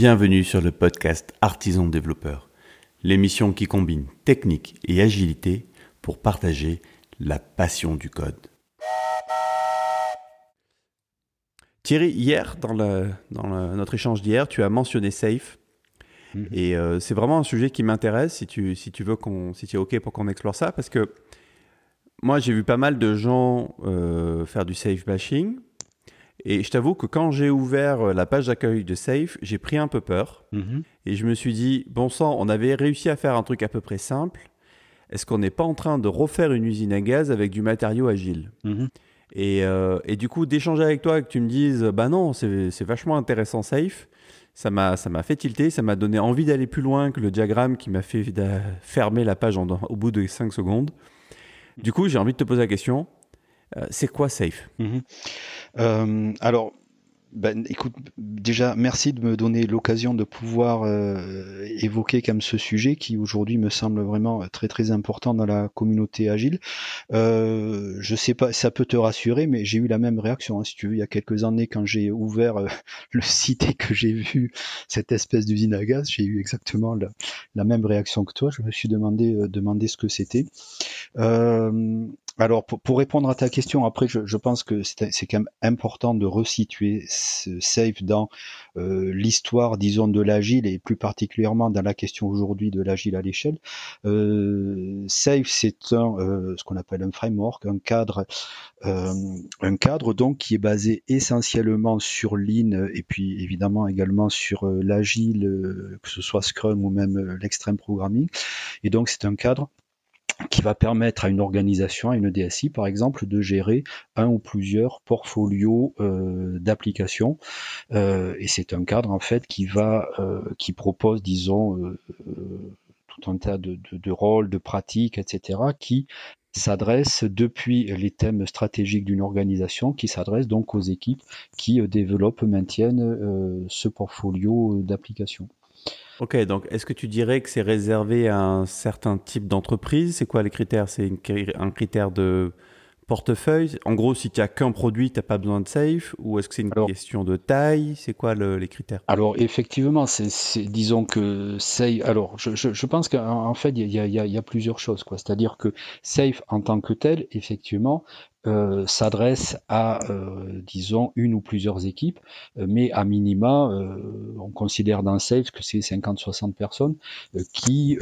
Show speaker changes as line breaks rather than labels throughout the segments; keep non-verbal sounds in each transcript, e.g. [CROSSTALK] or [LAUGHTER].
Bienvenue sur le podcast Artisan Développeur, l'émission qui combine technique et agilité pour partager la passion du code. Thierry, hier, dans, notre échange d'hier, tu as mentionné Safe. Mhm. Et euh, c'est vraiment un sujet qui m'intéresse si tu, si tu veux qu'on, si tu es OK pour qu'on explore ça, parce que moi, j'ai vu pas mal de gens euh, faire du safe bashing. Et je t'avoue que quand j'ai ouvert euh, la page d'accueil de Safe, j'ai pris un peu peur. Mhm. Et je me suis dit, bon sang, on avait réussi à faire un truc à peu près simple. Est-ce qu'on n'est pas en train de refaire une usine à gaz avec du matériau agile? Mhm. et, euh, et, du coup, d'échanger avec toi et que tu me dises, bah non, c'est vachement intéressant Safe, ça m'a fait tilter, ça m'a donné envie d'aller plus loin que le diagramme qui m'a fait fermer la page au bout de 5 secondes. Du coup, j'ai envie de te poser la question, euh, c'est quoi Safe? Mhm.
Euh, Alors, ben, écoute, déjà, merci de me donner l'occasion de pouvoir euh, évoquer comme ce sujet qui aujourd'hui me semble vraiment très très important dans la communauté agile. Euh, je sais pas, ça peut te rassurer, mais j'ai eu la même réaction, hein, si tu veux, il y a quelques années quand j'ai ouvert euh, [LAUGHS] le site et que j'ai vu cette espèce d'usine à gaz, j'ai eu exactement la, même réaction que toi. Je me suis demandé, demandé ce que c'était. Alors, pour, répondre à ta question, après, je, pense que c'est quand même important de resituer ce Safe dans euh, l'histoire, disons, de l'agile et plus particulièrement dans la question aujourd'hui de l'agile à l'échelle. Euh, Safe, c'est un, euh, ce qu'on appelle un framework, un cadre, un cadre donc qui est basé essentiellement sur Lean et puis évidemment également sur l'agile, que ce soit Scrum ou même l'extreme programming. Et donc, c'est un cadre qui va permettre à une organisation, à une DSI par exemple, de gérer un ou plusieurs portfolios euh, d'applications. Euh, et c'est un cadre en fait qui va, euh, qui propose, disons, tout un tas de, de, rôles, de pratiques, etc., qui s'adresse depuis les thèmes stratégiques d'une organisation, qui s'adresse donc aux équipes qui développent, maintiennent ce portfolio d'applications.
Ok, donc est-ce que tu dirais que c'est réservé à un certain type d'entreprise? C'est quoi les critères? C'est un critère de portefeuille? En gros, si tu n'as qu'un produit, tu n'as pas besoin de safe? Ou est-ce que c'est une question de taille? C'est quoi les critères?
Alors, effectivement, c'est, disons que safe. Alors, je, pense qu'en fait, il y, y a, plusieurs choses. C'est-à-dire que safe en tant que tel, effectivement, euh, s'adresse à, euh, disons, une ou plusieurs équipes, euh, mais à minima, on considère dans Safe que c'est 50-60 personnes qui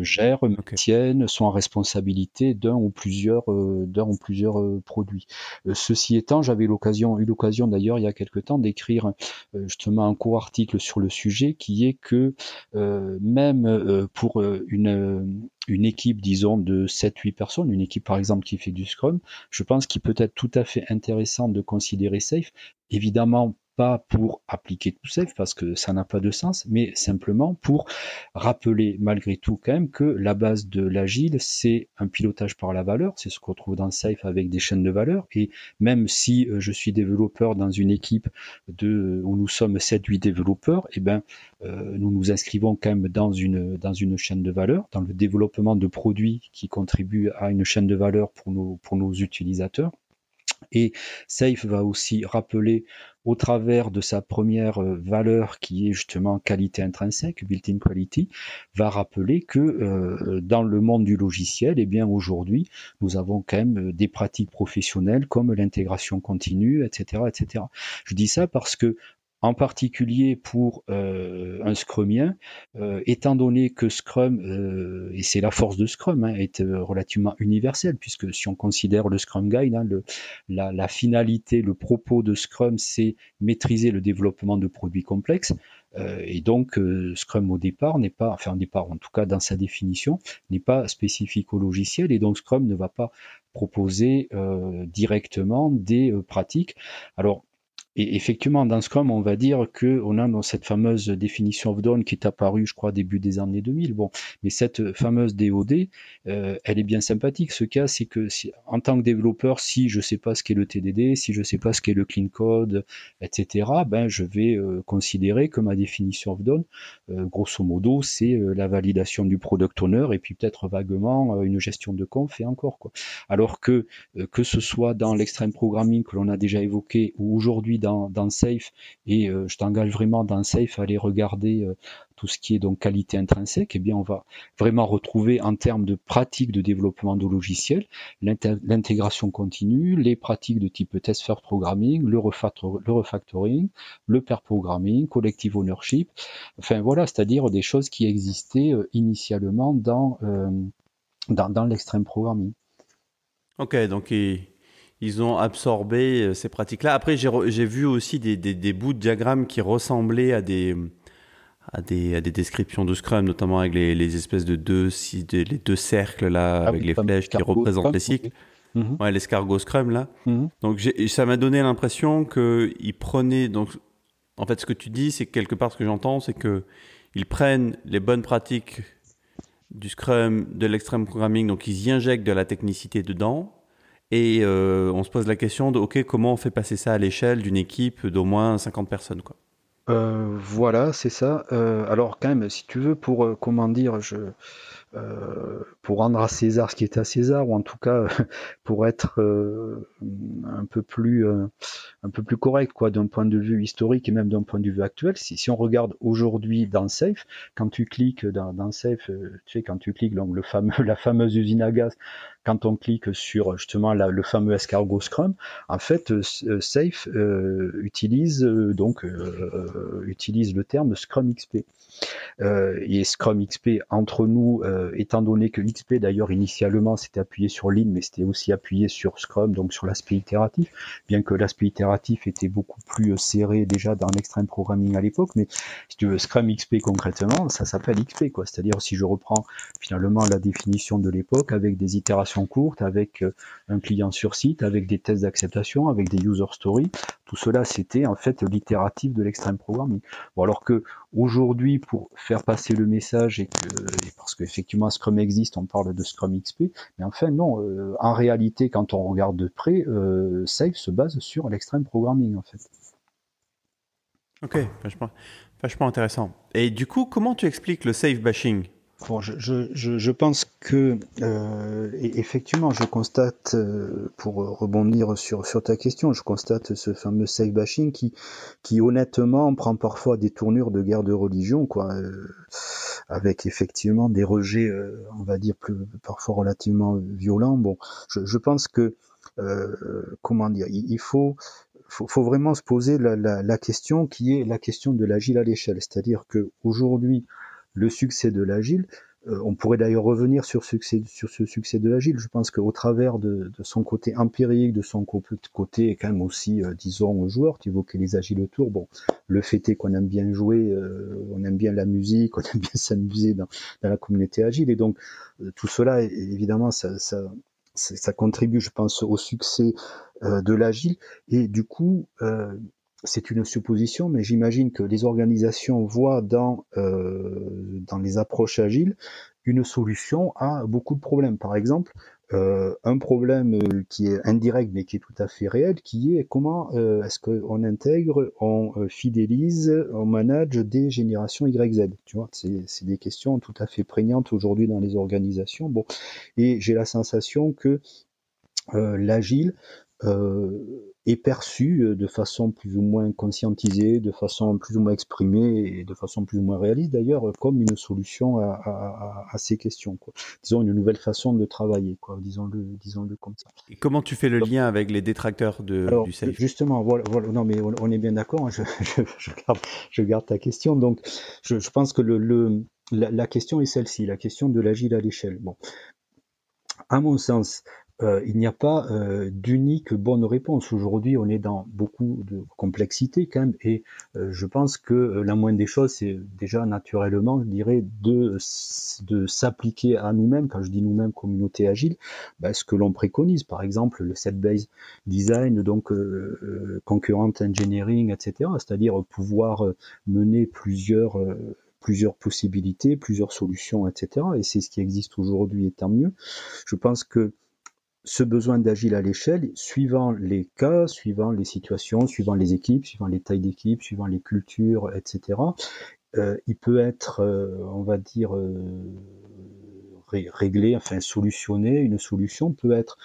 gèrent, tiennent, sont en responsabilité d'un ou plusieurs, d'un ou plusieurs produits. ceci étant, j'avais l'occasion, eu l'occasion d'ailleurs il y a quelque temps d'écrire justement un court article sur le sujet qui est que même pour une une équipe, disons, de 7-8 personnes, une équipe par exemple qui fait du Scrum, je pense qu'il peut être tout à fait intéressant de considérer Safe. Évidemment, pas pour appliquer tout safe parce que ça n'a pas de sens, mais simplement pour rappeler malgré tout quand même que la base de l'agile, c'est un pilotage par la valeur, c'est ce qu'on trouve dans safe avec des chaînes de valeur, et même si euh, je suis développeur dans une équipe de, où nous sommes 7-8 développeurs, et eh ben, euh, nous nous inscrivons quand même dans une, dans une chaîne de valeur, dans le développement de produits qui contribuent à une chaîne de valeur pour nos, pour nos utilisateurs. Et Safe va aussi rappeler au travers de sa première euh, valeur qui est justement qualité intrinsèque, built-in quality, va rappeler que euh, dans le monde du logiciel, eh bien aujourd'hui, nous avons quand même euh, des pratiques professionnelles comme l'intégration continue, etc., etc. Je dis ça parce que en particulier pour euh, un Scrumien, euh, étant donné que Scrum, euh, et c'est la force de Scrum, hein, est relativement universel, puisque si on considère le Scrum Guide, hein, le, la, la, finalité, le propos de Scrum, c'est maîtriser le développement de produits complexes. et donc, Scrum au départ n'est pas, enfin au départ en tout cas dans sa définition, n'est pas spécifique au logiciel, et donc Scrum ne va pas proposer directement des pratiques. Alors, et effectivement, dans Scrum, on va dire que on a dans cette fameuse définition of done qui est apparue, je crois, début des années 2000. Bon, mais cette fameuse DOD, euh, elle est bien sympathique. Ce cas, c'est que si, en tant que développeur, si je sais pas ce qu'est le TDD, si je sais pas ce qu'est le clean code, etc., ben je vais euh, considérer que ma définition of done, euh, grosso modo, c'est la validation du product owner et puis peut-être vaguement une gestion de conf et encore quoi. Alors que que ce soit dans l'extreme programming que l'on a déjà évoqué ou aujourd'hui dans, Safe, et je t'engage vraiment dans Safe à aller regarder tout ce qui est donc qualité intrinsèque, eh bien on va vraiment retrouver en termes de pratiques de développement de logiciels l'intégration continue, les pratiques de type test first programming, le, refactoring, le pair programming, collective ownership, enfin voilà, c'est-à-dire des choses qui existaient euh, initialement dans, euh, dans, dans l'extrême programming.
Ok, donc ils, ont absorbé euh, ces pratiques-là. Après, j'ai vu aussi des, des, des, bouts de diagrammes qui ressemblaient à des, à des, à des descriptions de Scrum, notamment avec les, les espèces de deux, si, les deux cercles là, ah avec les flèches qui représentent les cycles. Mhm. Ouais, l'escargot Scrum là. Mhm. Donc ça m'a donné l'impression qu'ils prenaient. Donc, en fait, ce que tu dis, c'est quelque part ce que j'entends, c'est que ils prennent les bonnes pratiques du Scrum, de l'extreme programming, donc ils y injectent de la technicité dedans. Et euh, on se pose la question de, OK, comment on fait passer ça à l'échelle d'une équipe d'au moins 50 personnes quoi.
Euh, voilà, c'est ça. Euh, alors quand même, si tu veux, pour comment dire, je, pour rendre à César ce qui est à César, ou en tout cas [LAUGHS] pour être un peu plus un peu plus correct quoi, d'un point de vue historique et même d'un point de vue actuel. Si, si on regarde aujourd'hui dans Safe, quand tu cliques dans, dans Safe, tu sais quand tu cliques donc le fameux [LAUGHS] la fameuse usine à gaz quand on clique sur justement le fameux escargot Scrum, en fait, euh, euh, Safe euh, utilise donc utilise le terme Scrum XP. et Scrum XP entre nous, étant donné que XP d'ailleurs initialement c'était appuyé sur Lean, mais c'était aussi appuyé sur Scrum, donc sur l'aspect itératif, bien que l'aspect itératif était beaucoup plus serré déjà dans l'extreme programming à l'époque, mais si tu veux Scrum XP concrètement, ça s'appelle XP quoi. C'est-à-dire si je reprends finalement la définition de l'époque avec des itérations courte avec euh, un client sur site, avec des tests d'acceptation, avec des user stories. Tout cela, c'était en fait l'itératif de l'extrême programming. Alors que aujourd'hui, pour faire passer le message et que, parce qu'effectivement Scrum existe, on parle de Scrum XP, mais enfin non, euh, en réalité, quand on regarde de près, euh, Safe se base sur l'extrême programming en fait.
Ok, vachement, vachement intéressant. Et du coup, comment tu expliques le safe bashing?
Bon, je, je, je, pense que euh, effectivement, je constate, euh, pour rebondir sur, sur ta question, je constate ce fameux safe bashing qui, qui honnêtement prend parfois des tournures de guerre de religion, quoi, euh, avec effectivement des rejets, euh, on va dire plus parfois relativement violents. Bon, je, je pense que euh, comment dire, il, faut faut, faut, vraiment se poser la, la, la, question qui est la question de l'agile à l'échelle, c'est-à-dire que aujourd'hui le succès de l'agile. Euh, on pourrait d'ailleurs revenir sur, succès, sur ce succès de l'agile. Je pense qu'au travers de, son côté empirique, de son côté quand même aussi, euh, disons, joueur, tu évoquais les agiles autour. Bon, le fait est qu'on aime bien jouer, euh, on aime bien la musique, [LAUGHS] on aime bien s'amuser dans, dans, la communauté agile. Et donc, tout cela, évidemment, ça, ça, ça, contribue, je pense, au succès de l'agile. Et du coup, c'est une supposition, mais j'imagine que les organisations voient dans, euh, dans les approches agiles une solution à beaucoup de problèmes. Par exemple, euh, un problème euh, qui est indirect mais qui est tout à fait réel, qui est comment est-ce qu'on intègre, on fidélise, on manage des générations YZ. Tu vois, c'est des questions tout à fait prégnantes aujourd'hui dans les organisations. Bon, et j'ai la sensation que l'agile est perçu euh, de façon plus ou moins conscientisée, de façon plus ou moins exprimée et de façon plus ou moins réaliste d'ailleurs, comme une solution à, ces questions. Quoi. Disons une nouvelle façon de travailler, quoi. disons-le, disons-le comme ça.
Et comment tu fais le lien avec les détracteurs de, du safe?
Justement, voilà, voilà, non mais on, est bien d'accord. Hein, [LAUGHS] je, je, garde, je, garde, ta question. Donc, je, pense que le, le la, la, question est celle-ci, la question de l'agile à l'échelle. Bon, à mon sens, euh, il n'y a pas euh, d'unique bonne réponse. Aujourd'hui, on est dans beaucoup de complexité quand même, et euh, je pense que la moindre des choses, c'est déjà naturellement, je dirais, de, de s'appliquer à nous-mêmes. Quand je dis nous-mêmes, communauté agile, ben, ce que l'on préconise, par exemple, le set-based design, donc concurrent engineering, etc. C'est-à-dire pouvoir mener plusieurs plusieurs possibilités, plusieurs solutions, etc. Et c'est ce qui existe aujourd'hui, et tant mieux. Je pense que ce besoin d'agile à l'échelle, suivant les cas, suivant les situations, suivant les équipes, suivant les tailles d'équipe, suivant les cultures, etc., euh, il peut être, euh, on va dire, euh, régler, enfin solutionner. Une solution peut être,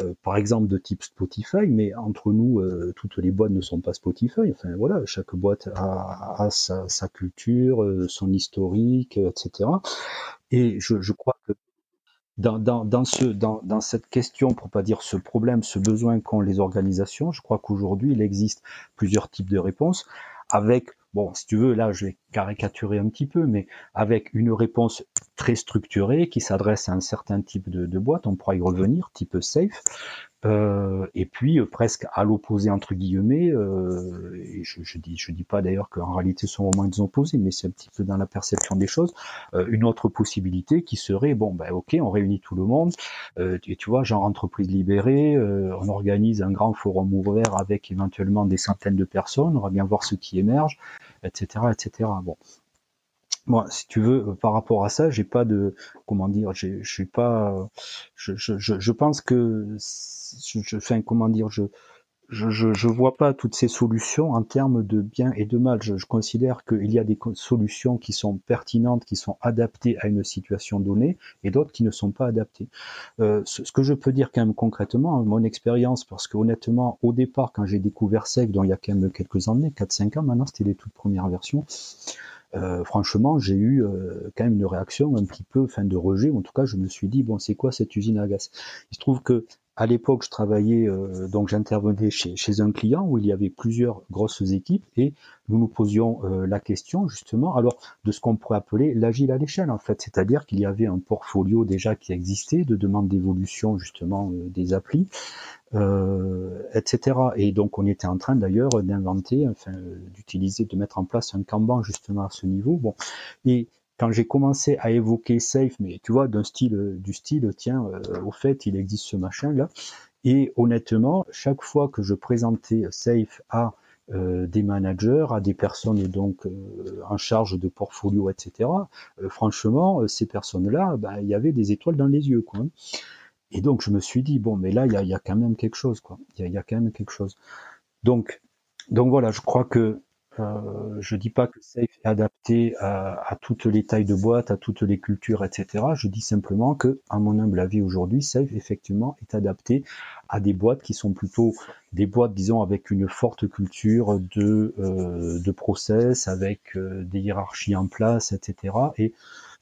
euh, par exemple, de type Spotify, mais entre nous, euh, toutes les boîtes ne sont pas Spotify. Enfin voilà, chaque boîte a, sa, culture, son historique, etc. Et je, crois dans, ce, dans, dans, cette question, pour pas dire ce problème, ce besoin qu'ont les organisations, je crois qu'aujourd'hui, il existe plusieurs types de réponses. Avec bon, si tu veux, là, je vais caricaturer un petit peu, mais avec une réponse très structurée qui s'adresse à un certain type de, boîte, on pourra y revenir, type safe, euh, et puis euh, presque à l'opposé entre guillemets, euh, je, je dis je dis pas d'ailleurs qu'en réalité ce sont vraiment des opposés, mais c'est un petit peu dans la perception des choses, une autre possibilité qui serait bon ben ok on réunit tout le monde, et tu vois genre entreprise libérée, on organise un grand forum ouvert avec éventuellement des centaines de personnes, on va bien voir ce qui émerge, etc etc. Bon moi, si tu veux, par rapport à ça, j'ai pas de, comment dire, je suis pas, je, je, je, pense que je, je comment dire, je, je, je, vois pas toutes ces solutions en termes de bien et de mal. Je, considère qu'il y a des solutions qui sont pertinentes, qui sont adaptées à une situation donnée, et d'autres qui ne sont pas adaptées. Euh, ce, que je peux dire quand même concrètement, mon expérience, parce que honnêtement, au départ, quand j'ai découvert Save, dont il y a quand même quelques années, 4-5 ans maintenant, c'était les toutes premières versions, euh, franchement, j'ai eu euh, quand même une réaction un petit peu, fin de rejet. En tout cas, je me suis dit bon, c'est quoi cette usine à gaz? Il se trouve que à l'époque, je travaillais, euh, donc j'intervenais chez, chez, un client où il y avait plusieurs grosses équipes et nous nous posions euh, la question justement, alors de ce qu'on pourrait appeler l'agile à l'échelle en fait, c'est-à-dire qu'il y avait un portfolio déjà qui existait de demandes d'évolution justement euh, des applis, etc. Et donc on était en train d'ailleurs d'inventer, enfin d'utiliser, de mettre en place un Kanban justement à ce niveau. Bon, et quand j'ai commencé à évoquer Safe, mais tu vois, d'un style, euh, du style, tiens, euh, au fait, il existe ce machin-là. Et honnêtement, chaque fois que je présentais Safe à euh, des managers, à des personnes donc en charge de portfolio, etc. franchement, ces personnes-là, ben, il y avait des étoiles dans les yeux, quoi. Et donc je me suis dit bon, mais là il y a, quand même quelque chose, quoi. Il y a, quand même quelque chose. Donc, donc voilà, je crois que euh, je dis pas que Safe est adapté à, toutes les tailles de boîte, à toutes les cultures, etc. Je dis simplement que, à mon humble avis aujourd'hui, Safe effectivement est adapté à des boîtes qui sont plutôt des boîtes, disons, avec une forte culture de, euh, de process, avec euh, des hiérarchies en place, etc. Et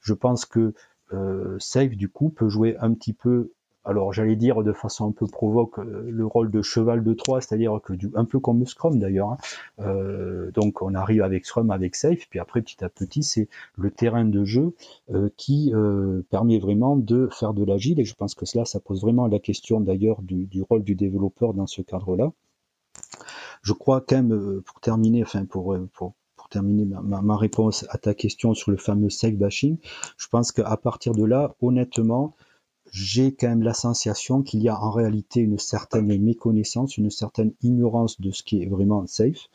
je pense que euh, Safe, du coup, peut jouer un petit peu alors j'allais dire de façon un peu provoque euh, le rôle de cheval de Troie, c'est-à-dire que du, un peu comme Scrum d'ailleurs. Hein. Euh, donc on arrive avec Scrum, avec Safe, puis après petit à petit c'est le terrain de jeu euh, qui permet vraiment de faire de l'agile. Et je pense que cela, ça pose vraiment la question d'ailleurs du, rôle du développeur dans ce cadre-là. Je crois quand même, pour terminer, enfin pour, terminer ma, ma, réponse à ta question sur le fameux safe bashing, je pense qu'à partir de là, honnêtement, j'ai quand même la sensation qu'il y a en réalité une certaine méconnaissance, une certaine ignorance de ce qui est vraiment safe.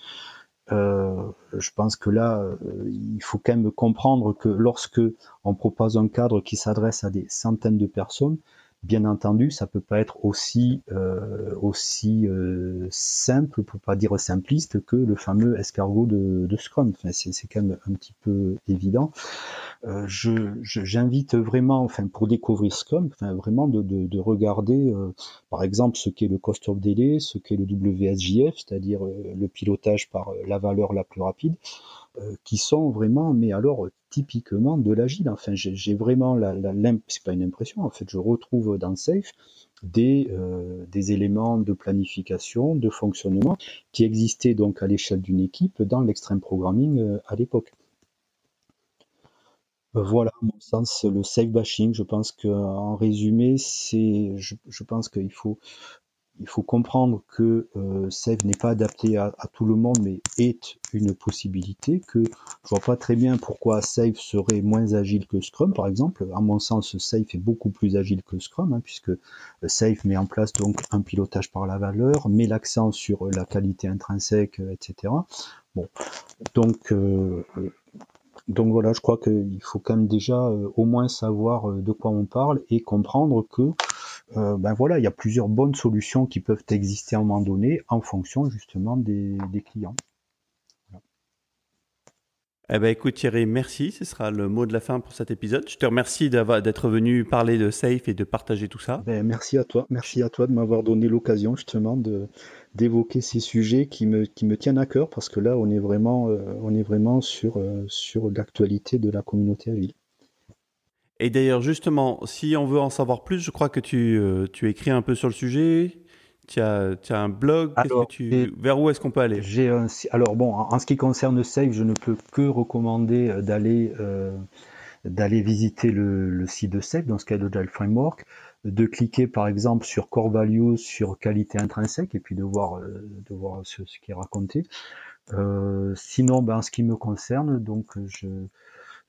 Euh, je pense que là, euh, il faut quand même comprendre que lorsque on propose un cadre qui s'adresse à des centaines de personnes, Bien entendu, ça peut pas être aussi euh, aussi euh, simple, pour pas dire simpliste, que le fameux escargot de, Scrum. Enfin, c'est quand même un petit peu évident. Euh, J'invite vraiment, enfin, pour découvrir Scrum, enfin, vraiment de, de, de regarder, euh, par exemple, ce qu'est le cost of delay, ce qu'est le WSJF, c'est-à-dire le pilotage par la valeur la plus rapide. Euh, qui sont vraiment, mais alors typiquement de l'agile. Enfin, j'ai vraiment la, la c'est pas une impression, en fait, je retrouve dans Safe des, euh, des éléments de planification, de fonctionnement qui existaient donc à l'échelle d'une équipe dans l'extreme programming euh, à l'époque. Voilà, à mon sens, le safe bashing. Je pense qu'en résumé, c'est, je, je pense qu'il faut il faut comprendre que euh, Save n'est pas adapté à, tout le monde, mais est une possibilité. Que je vois pas très bien pourquoi Save serait moins agile que Scrum, par exemple. À mon sens, Save est beaucoup plus agile que Scrum, hein, puisque euh, Save met en place donc un pilotage par la valeur, met l'accent sur la qualité intrinsèque, euh, etc. Bon, donc euh, donc voilà, je crois qu'il faut quand même déjà au moins savoir de quoi on parle et comprendre que euh, ben voilà, il y a plusieurs bonnes solutions qui peuvent exister à un moment donné en fonction justement des, des clients.
Eh ben, écoute Thierry, merci. Ce sera le mot de la fin pour cet épisode. Je te remercie d'être venu parler de Safe et de partager tout ça.
Ben, merci à toi. Merci à toi de m'avoir donné l'occasion justement de d'évoquer ces sujets qui me, qui me tiennent à cœur parce que là, on est vraiment, euh, on est vraiment sur, euh, sur l'actualité de la communauté à ville.
Et d'ailleurs, justement, si on veut en savoir plus, je crois que tu, euh, tu écris un peu sur le sujet. Tu as, tu as un blog. vers où est-ce qu'on peut aller?
Alors, bon, en, ce qui concerne Safe, je ne peux que recommander d'aller d'aller visiter le, le, site de Safe, dans ce cas de Agile Framework de cliquer par exemple sur core values, sur qualité intrinsèque, et puis de voir, euh, de voir ce, qui est raconté. Euh, sinon, ben, en ce qui me concerne, donc je,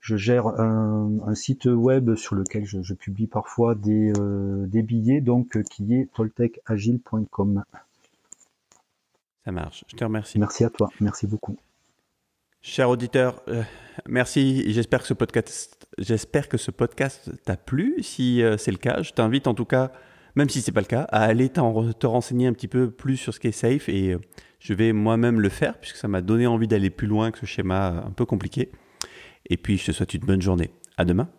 je gère un, site web sur lequel je, publie parfois des, euh, des, billets, donc qui est toltecagile.com.
Ça marche. Je te remercie.
Merci à toi. Merci beaucoup.
Cher auditeur, merci. J'espère que ce podcast J'espère que ce podcast t'a plu. Si euh, c'est le cas, je t'invite en tout cas, même si c'est pas le cas, à aller te renseigner un petit peu plus sur ce qui est safe et euh, je vais moi-même le faire puisque ça m'a donné envie d'aller plus loin que ce schéma un peu compliqué. Et puis je te souhaite une bonne journée. À demain.